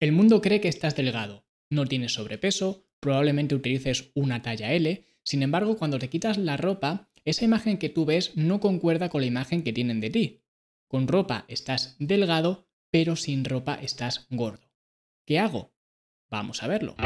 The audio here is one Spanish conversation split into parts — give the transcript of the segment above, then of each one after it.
El mundo cree que estás delgado, no tienes sobrepeso, probablemente utilices una talla L, sin embargo cuando te quitas la ropa, esa imagen que tú ves no concuerda con la imagen que tienen de ti. Con ropa estás delgado, pero sin ropa estás gordo. ¿Qué hago? Vamos a verlo.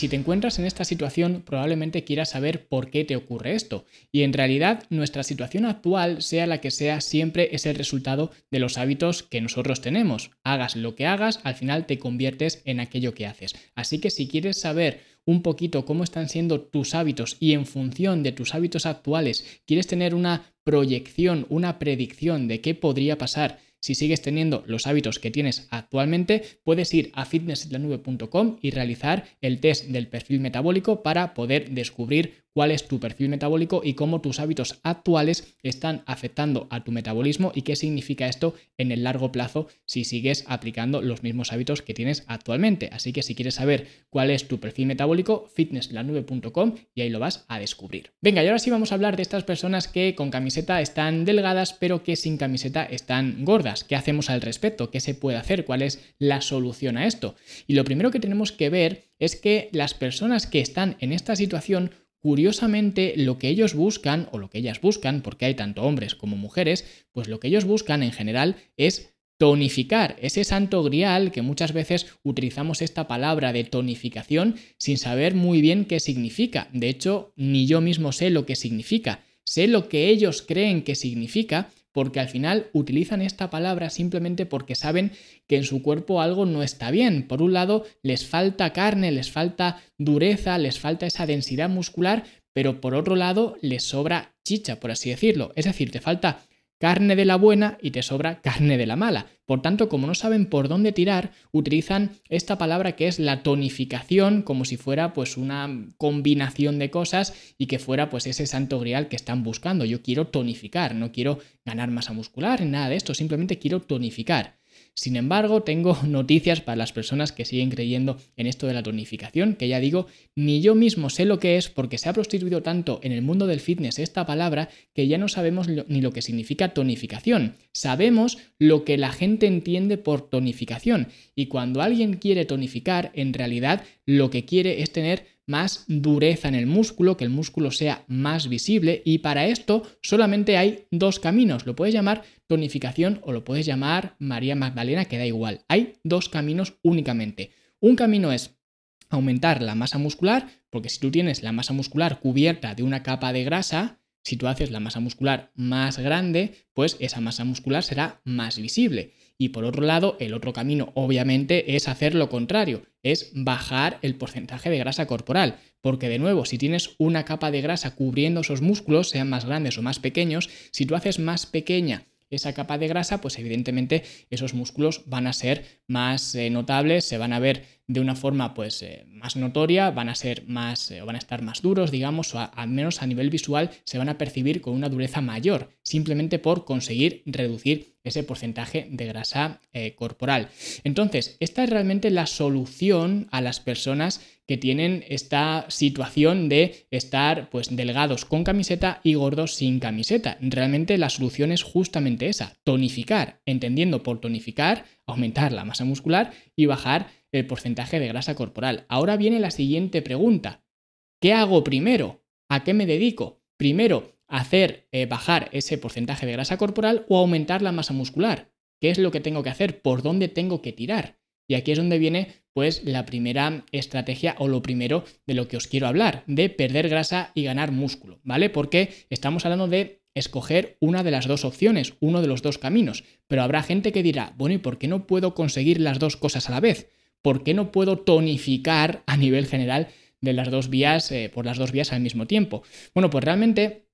Si te encuentras en esta situación, probablemente quieras saber por qué te ocurre esto. Y en realidad, nuestra situación actual, sea la que sea, siempre es el resultado de los hábitos que nosotros tenemos. Hagas lo que hagas, al final te conviertes en aquello que haces. Así que si quieres saber un poquito cómo están siendo tus hábitos y en función de tus hábitos actuales, quieres tener una proyección, una predicción de qué podría pasar si sigues teniendo los hábitos que tienes actualmente, puedes ir a fitnesslanube.com y realizar el test del perfil metabólico para poder descubrir cuál es tu perfil metabólico y cómo tus hábitos actuales están afectando a tu metabolismo y qué significa esto en el largo plazo si sigues aplicando los mismos hábitos que tienes actualmente. Así que si quieres saber cuál es tu perfil metabólico, fitnesslanube.com y ahí lo vas a descubrir. Venga, y ahora sí vamos a hablar de estas personas que con camiseta están delgadas pero que sin camiseta están gordas. ¿Qué hacemos al respecto? ¿Qué se puede hacer? ¿Cuál es la solución a esto? Y lo primero que tenemos que ver es que las personas que están en esta situación Curiosamente, lo que ellos buscan, o lo que ellas buscan, porque hay tanto hombres como mujeres, pues lo que ellos buscan en general es tonificar, ese santo grial que muchas veces utilizamos esta palabra de tonificación sin saber muy bien qué significa. De hecho, ni yo mismo sé lo que significa. Sé lo que ellos creen que significa, porque al final utilizan esta palabra simplemente porque saben que en su cuerpo algo no está bien. Por un lado, les falta carne, les falta dureza, les falta esa densidad muscular, pero por otro lado, les sobra chicha, por así decirlo. Es decir, te falta carne de la buena y te sobra carne de la mala. Por tanto, como no saben por dónde tirar, utilizan esta palabra que es la tonificación, como si fuera pues una combinación de cosas y que fuera pues ese santo grial que están buscando. Yo quiero tonificar, no quiero ganar masa muscular, nada de esto, simplemente quiero tonificar. Sin embargo, tengo noticias para las personas que siguen creyendo en esto de la tonificación, que ya digo, ni yo mismo sé lo que es porque se ha prostituido tanto en el mundo del fitness esta palabra que ya no sabemos ni lo que significa tonificación. Sabemos lo que la gente entiende por tonificación y cuando alguien quiere tonificar, en realidad lo que quiere es tener más dureza en el músculo, que el músculo sea más visible y para esto solamente hay dos caminos. Lo puedes llamar tonificación o lo puedes llamar María Magdalena, que da igual. Hay dos caminos únicamente. Un camino es aumentar la masa muscular, porque si tú tienes la masa muscular cubierta de una capa de grasa, si tú haces la masa muscular más grande, pues esa masa muscular será más visible. Y por otro lado, el otro camino obviamente es hacer lo contrario, es bajar el porcentaje de grasa corporal. Porque de nuevo, si tienes una capa de grasa cubriendo esos músculos, sean más grandes o más pequeños, si tú haces más pequeña esa capa de grasa, pues evidentemente esos músculos van a ser más eh, notables, se van a ver de una forma pues eh, más notoria, van a ser más eh, o van a estar más duros, digamos, o al menos a nivel visual se van a percibir con una dureza mayor, simplemente por conseguir reducir ese porcentaje de grasa corporal. Entonces, esta es realmente la solución a las personas que tienen esta situación de estar pues delgados con camiseta y gordos sin camiseta. Realmente la solución es justamente esa, tonificar, entendiendo por tonificar, aumentar la masa muscular y bajar el porcentaje de grasa corporal. Ahora viene la siguiente pregunta. ¿Qué hago primero? ¿A qué me dedico? Primero, hacer eh, bajar ese porcentaje de grasa corporal o aumentar la masa muscular. ¿Qué es lo que tengo que hacer? ¿Por dónde tengo que tirar? Y aquí es donde viene pues la primera estrategia o lo primero de lo que os quiero hablar, de perder grasa y ganar músculo, ¿vale? Porque estamos hablando de escoger una de las dos opciones, uno de los dos caminos, pero habrá gente que dirá, bueno, ¿y por qué no puedo conseguir las dos cosas a la vez? ¿por qué no puedo tonificar a nivel general de las dos vías, eh, por las dos vías al mismo tiempo? Bueno, pues realmente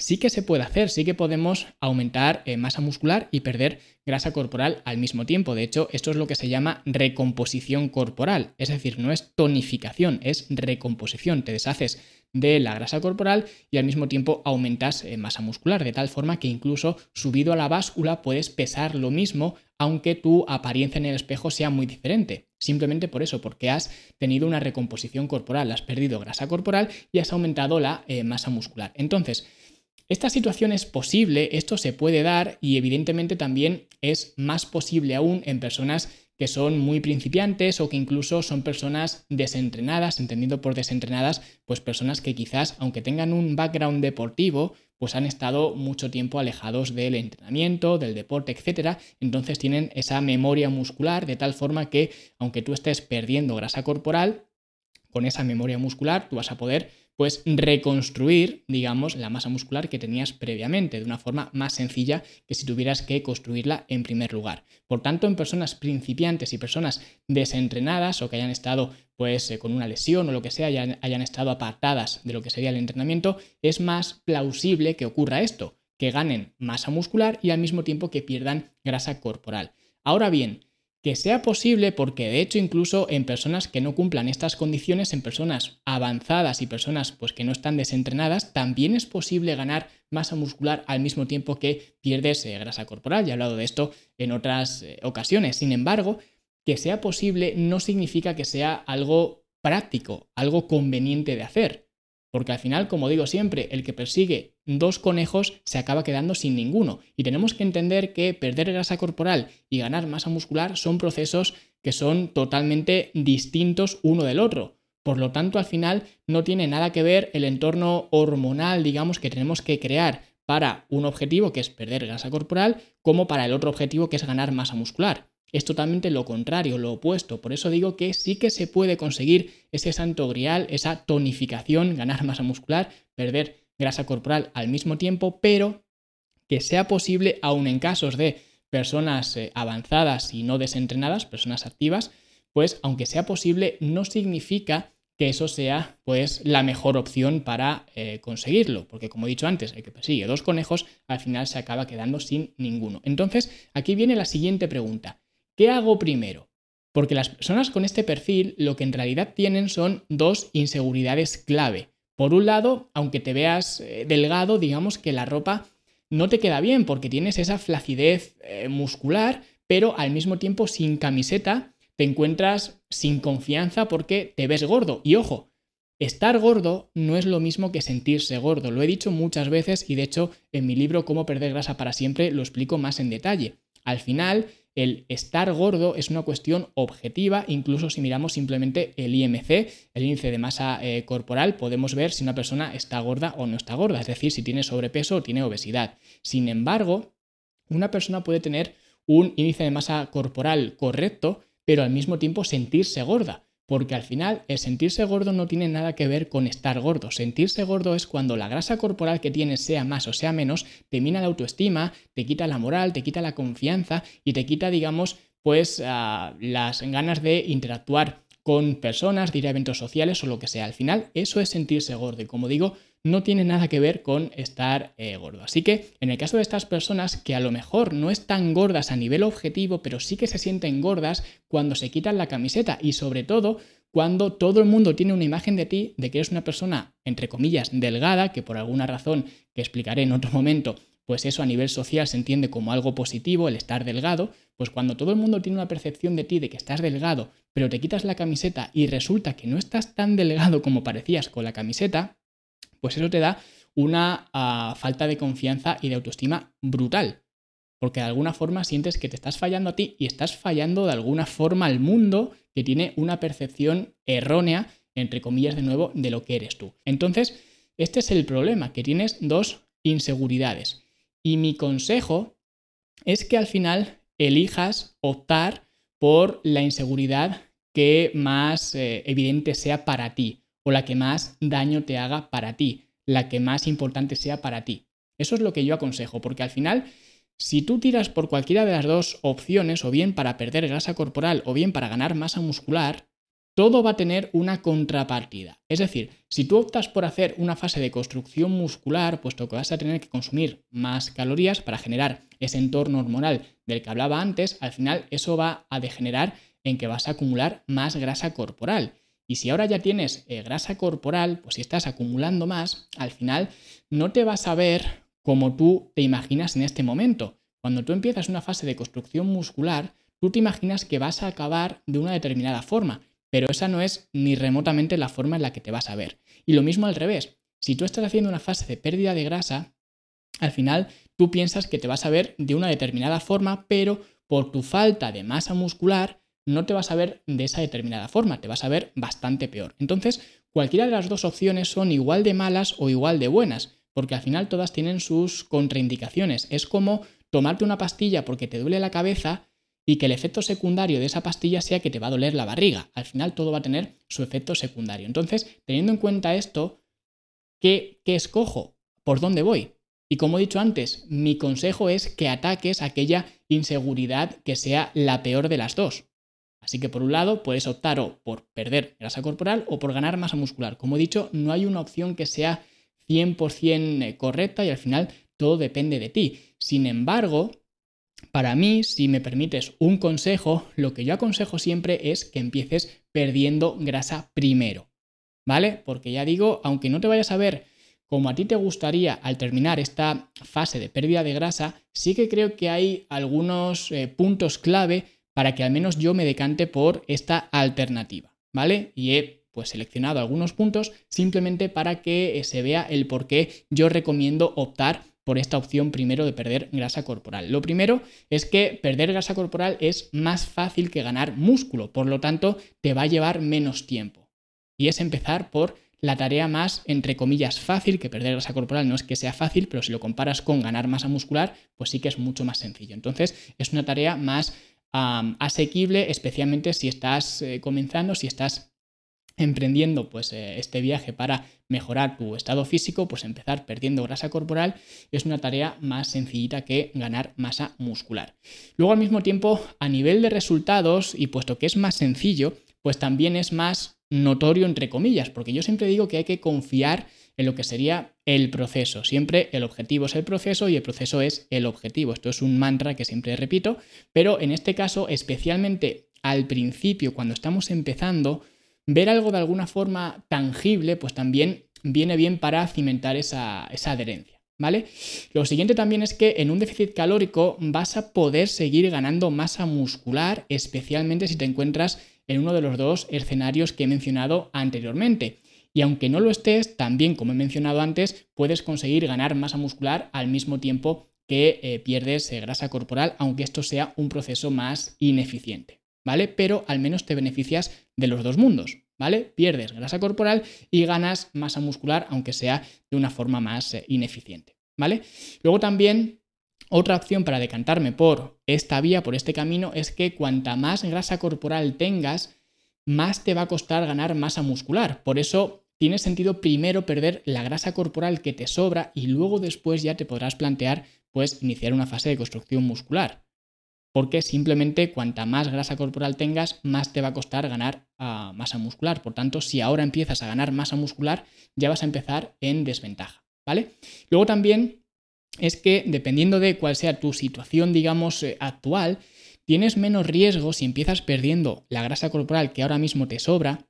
sí que se puede hacer, sí que podemos aumentar eh, masa muscular y perder grasa corporal al mismo tiempo. De hecho, esto es lo que se llama recomposición corporal. Es decir, no es tonificación, es recomposición. Te deshaces de la grasa corporal y al mismo tiempo aumentas eh, masa muscular, de tal forma que incluso subido a la báscula puedes pesar lo mismo aunque tu apariencia en el espejo sea muy diferente. Simplemente por eso, porque has tenido una recomposición corporal, has perdido grasa corporal y has aumentado la eh, masa muscular. Entonces, esta situación es posible, esto se puede dar y evidentemente también es más posible aún en personas que son muy principiantes o que incluso son personas desentrenadas, entendido por desentrenadas, pues personas que quizás, aunque tengan un background deportivo, pues han estado mucho tiempo alejados del entrenamiento, del deporte, etc. Entonces tienen esa memoria muscular de tal forma que, aunque tú estés perdiendo grasa corporal, con esa memoria muscular tú vas a poder pues reconstruir, digamos, la masa muscular que tenías previamente de una forma más sencilla que si tuvieras que construirla en primer lugar. Por tanto, en personas principiantes y personas desentrenadas o que hayan estado pues eh, con una lesión o lo que sea, hayan, hayan estado apartadas de lo que sería el entrenamiento, es más plausible que ocurra esto, que ganen masa muscular y al mismo tiempo que pierdan grasa corporal. Ahora bien, que sea posible porque de hecho incluso en personas que no cumplan estas condiciones, en personas avanzadas y personas pues que no están desentrenadas, también es posible ganar masa muscular al mismo tiempo que pierdes eh, grasa corporal. Ya he hablado de esto en otras eh, ocasiones. Sin embargo, que sea posible no significa que sea algo práctico, algo conveniente de hacer. Porque al final, como digo siempre, el que persigue dos conejos se acaba quedando sin ninguno. Y tenemos que entender que perder grasa corporal y ganar masa muscular son procesos que son totalmente distintos uno del otro. Por lo tanto, al final no tiene nada que ver el entorno hormonal, digamos, que tenemos que crear para un objetivo que es perder grasa corporal, como para el otro objetivo que es ganar masa muscular es totalmente lo contrario, lo opuesto. Por eso digo que sí que se puede conseguir ese santo grial, esa tonificación, ganar masa muscular, perder grasa corporal al mismo tiempo, pero que sea posible aún en casos de personas eh, avanzadas y no desentrenadas, personas activas, pues aunque sea posible, no significa que eso sea pues la mejor opción para eh, conseguirlo, porque como he dicho antes, el que persigue dos conejos al final se acaba quedando sin ninguno. Entonces, aquí viene la siguiente pregunta. ¿Qué hago primero? Porque las personas con este perfil lo que en realidad tienen son dos inseguridades clave. Por un lado, aunque te veas eh, delgado, digamos que la ropa no te queda bien porque tienes esa flacidez eh, muscular, pero al mismo tiempo sin camiseta te encuentras sin confianza porque te ves gordo. Y ojo, estar gordo no es lo mismo que sentirse gordo. Lo he dicho muchas veces y de hecho en mi libro Cómo perder grasa para siempre lo explico más en detalle. Al final, el estar gordo es una cuestión objetiva, incluso si miramos simplemente el IMC, el índice de masa eh, corporal, podemos ver si una persona está gorda o no está gorda, es decir, si tiene sobrepeso o tiene obesidad. Sin embargo, una persona puede tener un índice de masa corporal correcto, pero al mismo tiempo sentirse gorda porque al final el sentirse gordo no tiene nada que ver con estar gordo. Sentirse gordo es cuando la grasa corporal que tienes, sea más o sea menos, te mina la autoestima, te quita la moral, te quita la confianza y te quita, digamos, pues ah, las ganas de interactuar con personas, de ir a eventos sociales o lo que sea. Al final, eso es sentirse gordo. Y como digo, no tiene nada que ver con estar eh, gordo. Así que en el caso de estas personas que a lo mejor no están gordas a nivel objetivo, pero sí que se sienten gordas cuando se quitan la camiseta y sobre todo cuando todo el mundo tiene una imagen de ti de que eres una persona, entre comillas, delgada, que por alguna razón que explicaré en otro momento, pues eso a nivel social se entiende como algo positivo, el estar delgado, pues cuando todo el mundo tiene una percepción de ti de que estás delgado, pero te quitas la camiseta y resulta que no estás tan delgado como parecías con la camiseta, pues eso te da una ah, falta de confianza y de autoestima brutal. Porque de alguna forma sientes que te estás fallando a ti y estás fallando de alguna forma al mundo que tiene una percepción errónea, entre comillas de nuevo, de lo que eres tú. Entonces, este es el problema, que tienes dos inseguridades. Y mi consejo es que al final elijas optar por la inseguridad que más eh, evidente sea para ti o la que más daño te haga para ti, la que más importante sea para ti. Eso es lo que yo aconsejo, porque al final, si tú tiras por cualquiera de las dos opciones, o bien para perder grasa corporal o bien para ganar masa muscular, todo va a tener una contrapartida. Es decir, si tú optas por hacer una fase de construcción muscular, puesto que vas a tener que consumir más calorías para generar ese entorno hormonal del que hablaba antes, al final eso va a degenerar en que vas a acumular más grasa corporal. Y si ahora ya tienes eh, grasa corporal, pues si estás acumulando más, al final no te vas a ver como tú te imaginas en este momento. Cuando tú empiezas una fase de construcción muscular, tú te imaginas que vas a acabar de una determinada forma, pero esa no es ni remotamente la forma en la que te vas a ver. Y lo mismo al revés. Si tú estás haciendo una fase de pérdida de grasa, al final tú piensas que te vas a ver de una determinada forma, pero por tu falta de masa muscular no te vas a ver de esa determinada forma, te vas a ver bastante peor. Entonces, cualquiera de las dos opciones son igual de malas o igual de buenas, porque al final todas tienen sus contraindicaciones. Es como tomarte una pastilla porque te duele la cabeza y que el efecto secundario de esa pastilla sea que te va a doler la barriga. Al final todo va a tener su efecto secundario. Entonces, teniendo en cuenta esto, ¿qué, qué escojo? ¿Por dónde voy? Y como he dicho antes, mi consejo es que ataques aquella inseguridad que sea la peor de las dos. Así que por un lado puedes optar o por perder grasa corporal o por ganar masa muscular. Como he dicho, no hay una opción que sea 100% eh, correcta y al final todo depende de ti. Sin embargo, para mí, si me permites un consejo, lo que yo aconsejo siempre es que empieces perdiendo grasa primero. ¿Vale? Porque ya digo, aunque no te vayas a ver como a ti te gustaría al terminar esta fase de pérdida de grasa, sí que creo que hay algunos eh, puntos clave para que al menos yo me decante por esta alternativa, ¿vale? Y he pues seleccionado algunos puntos simplemente para que eh, se vea el por qué yo recomiendo optar por esta opción primero de perder grasa corporal. Lo primero es que perder grasa corporal es más fácil que ganar músculo, por lo tanto te va a llevar menos tiempo. Y es empezar por la tarea más, entre comillas, fácil, que perder grasa corporal no es que sea fácil, pero si lo comparas con ganar masa muscular, pues sí que es mucho más sencillo. Entonces es una tarea más asequible, especialmente si estás eh, comenzando, si estás emprendiendo pues eh, este viaje para mejorar tu estado físico, pues empezar perdiendo grasa corporal es una tarea más sencillita que ganar masa muscular. Luego al mismo tiempo, a nivel de resultados, y puesto que es más sencillo, pues también es más notorio entre comillas, porque yo siempre digo que hay que confiar en lo que sería el proceso. Siempre el objetivo es el proceso y el proceso es el objetivo. Esto es un mantra que siempre repito, pero en este caso, especialmente al principio, cuando estamos empezando, ver algo de alguna forma tangible, pues también viene bien para cimentar esa, adherencia. ¿Vale? Lo siguiente también es que en un déficit calórico vas a poder seguir ganando masa muscular, especialmente si te encuentras en uno de los dos escenarios que he mencionado anteriormente. Y aunque no lo estés, también, como he mencionado antes, puedes conseguir ganar masa muscular al mismo tiempo que eh, pierdes eh, grasa corporal, aunque esto sea un proceso más ineficiente. ¿vale? Pero al menos te beneficias de los dos mundos, ¿vale? Pierdes grasa corporal y ganas masa muscular, aunque sea de una forma más eh, ineficiente, ¿vale? Luego también otra opción para decantarme por esta vía, por este camino, es que cuanta más grasa corporal tengas, más te va a costar ganar masa muscular. Por eso tiene sentido primero perder la grasa corporal que te sobra y luego después ya te podrás plantear pues iniciar una fase de construcción muscular porque simplemente cuanta más grasa corporal tengas, más te va a costar ganar ah, masa muscular. Por tanto, si ahora empiezas a ganar masa muscular, ya vas a empezar en desventaja, ¿vale? Luego también es que dependiendo de cuál sea tu situación, digamos, eh, actual, tienes menos riesgo si empiezas perdiendo la grasa corporal que ahora mismo te sobra,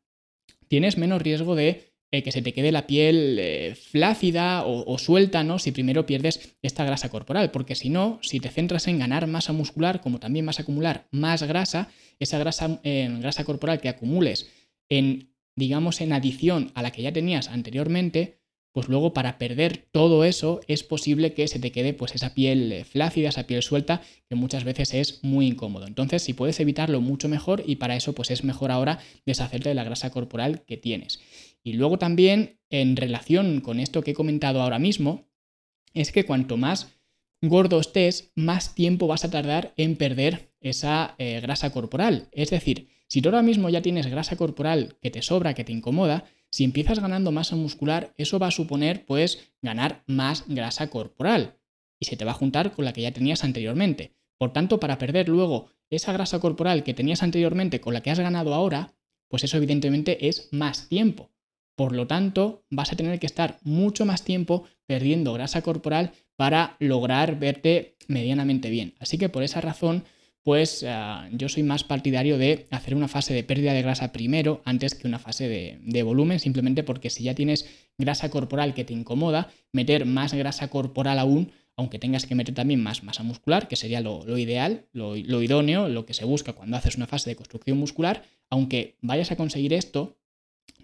tienes menos riesgo de eh, que se te quede la piel eh, flácida o, suelta, ¿no? Si primero pierdes esta grasa corporal, porque si no, si te centras en ganar masa muscular, como también vas a acumular más grasa, esa grasa, eh, grasa corporal que acumules en, digamos, en adición a la que ya tenías anteriormente, pues luego para perder todo eso es posible que se te quede pues esa piel eh, flácida, esa piel suelta, que muchas veces es muy incómodo. Entonces, si puedes evitarlo mucho mejor y para eso pues es mejor ahora deshacerte de la grasa corporal que tienes. Y luego también en relación con esto que he comentado ahora mismo, es que cuanto más gordo estés, más tiempo vas a tardar en perder esa eh, grasa corporal. Es decir, si tú ahora mismo ya tienes grasa corporal que te sobra, que te incomoda, si empiezas ganando masa muscular, eso va a suponer pues ganar más grasa corporal y se te va a juntar con la que ya tenías anteriormente. Por tanto, para perder luego esa grasa corporal que tenías anteriormente con la que has ganado ahora, pues eso evidentemente es más tiempo. Por lo tanto, vas a tener que estar mucho más tiempo perdiendo grasa corporal para lograr verte medianamente bien. Así que por esa razón, pues ah, yo soy más partidario de hacer una fase de pérdida de grasa primero antes que una fase de, volumen, simplemente porque si ya tienes grasa corporal que te incomoda, meter más grasa corporal aún aunque tengas que meter también más masa muscular, que sería lo, ideal, lo, lo, idóneo, lo que se busca cuando haces una fase de construcción muscular, aunque vayas a conseguir esto,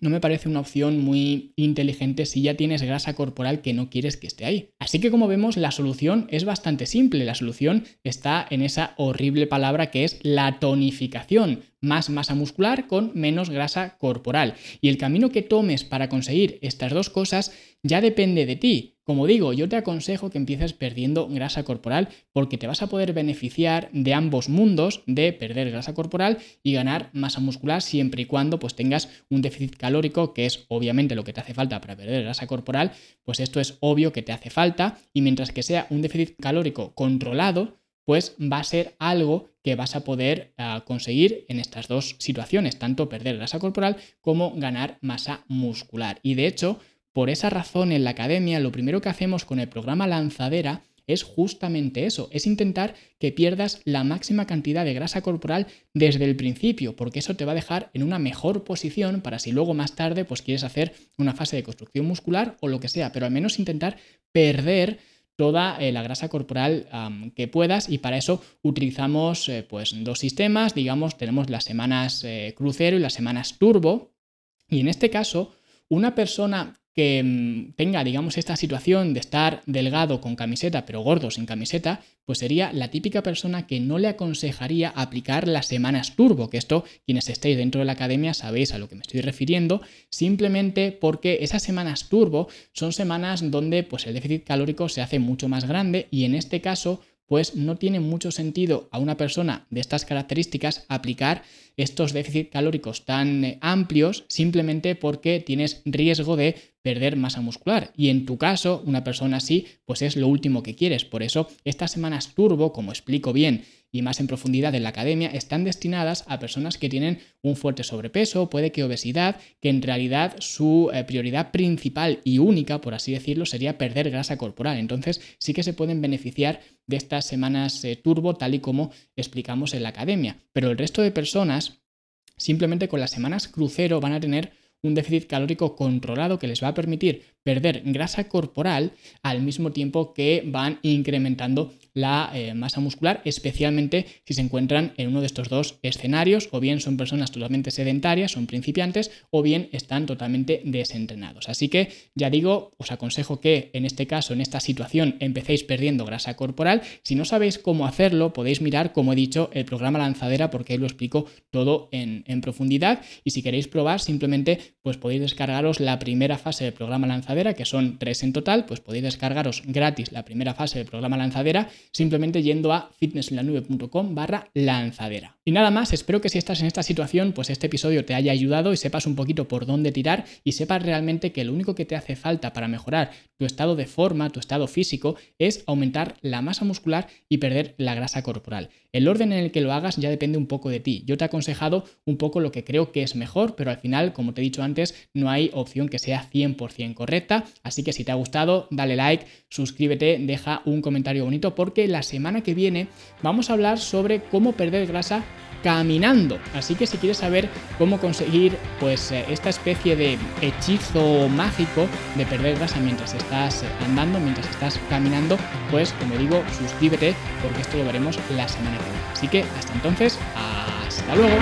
no me parece una opción muy inteligente si ya tienes grasa corporal que no quieres que esté ahí. Así que como vemos, la solución es bastante simple. La solución está en esa horrible palabra que es la tonificación. Más masa muscular con menos grasa corporal. Y el camino que tomes para conseguir estas dos cosas ya depende de ti. Como digo, yo te aconsejo que empieces perdiendo grasa corporal porque te vas a poder beneficiar de ambos mundos, de perder grasa corporal y ganar masa muscular siempre y cuando pues tengas un déficit calórico, que es obviamente lo que te hace falta para perder grasa corporal, pues esto es obvio que te hace falta y mientras que sea un déficit calórico controlado, pues va a ser algo que vas a poder ah, conseguir en estas dos situaciones, tanto perder grasa corporal como ganar masa muscular. Y de hecho, por esa razón, en la academia, lo primero que hacemos con el programa Lanzadera es justamente eso, es intentar que pierdas la máxima cantidad de grasa corporal desde el principio, porque eso te va a dejar en una mejor posición para si luego más tarde pues quieres hacer una fase de construcción muscular o lo que sea, pero al menos intentar perder toda eh, la grasa corporal que puedas y para eso utilizamos eh, pues dos sistemas, digamos, tenemos las semanas eh, crucero y las semanas turbo y en este caso una persona que mm, tenga, digamos, esta situación de estar delgado con camiseta, pero gordo sin camiseta, pues sería la típica persona que no le aconsejaría aplicar las semanas turbo, que esto, quienes estéis dentro de la academia sabéis a lo que me estoy refiriendo, simplemente porque esas semanas turbo son semanas donde pues el déficit calórico se hace mucho más grande y en este caso pues no tiene mucho sentido a una persona de estas características aplicar estos déficits calóricos tan eh, amplios simplemente porque tienes riesgo de perder masa muscular. Y en tu caso, una persona así, pues es lo último que quieres. Por eso, estas semanas turbo, como explico bien y más en profundidad en la academia, están destinadas a personas que tienen un fuerte sobrepeso, puede que obesidad, que en realidad su eh, prioridad principal y única, por así decirlo, sería perder grasa corporal. Entonces sí que se pueden beneficiar de estas semanas eh, turbo, tal y como explicamos en la academia. Pero el resto de personas, simplemente con las semanas crucero, van a tener un déficit calórico controlado que les va a permitir perder grasa corporal al mismo tiempo que van incrementando la eh, masa muscular, especialmente si se encuentran en uno de estos dos escenarios, o bien son personas totalmente sedentarias, son principiantes, o bien están totalmente desentrenados. Así que ya digo, os aconsejo que en este caso, en esta situación, empecéis perdiendo grasa corporal. Si no sabéis cómo hacerlo, podéis mirar, como he dicho, el programa lanzadera, porque ahí lo explico todo en, en profundidad. Y si queréis probar, simplemente pues podéis descargaros la primera fase del programa lanzadera, que son tres en total, pues podéis descargaros gratis la primera fase del programa lanzadera simplemente yendo a fitnessenlanube.com barra lanzadera. Y nada más, espero que si estás en esta situación, pues este episodio te haya ayudado y sepas un poquito por dónde tirar y sepas realmente que lo único que te hace falta para mejorar tu estado de forma, tu estado físico, es aumentar la masa muscular y perder la grasa corporal. El orden en el que lo hagas ya depende un poco de ti. Yo te he aconsejado un poco lo que creo que es mejor, pero al final, como te he dicho antes, no hay opción que sea 100% correcta. Así que si te ha gustado, dale like, suscríbete, deja un comentario bonito porque la semana que viene vamos a hablar sobre cómo perder grasa caminando. Así que si quieres saber cómo conseguir pues eh, esta especie de hechizo mágico de perder grasa mientras estás andando, mientras estás caminando, pues como digo, suscríbete porque esto lo veremos la semana que viene. Así que hasta entonces, hasta luego.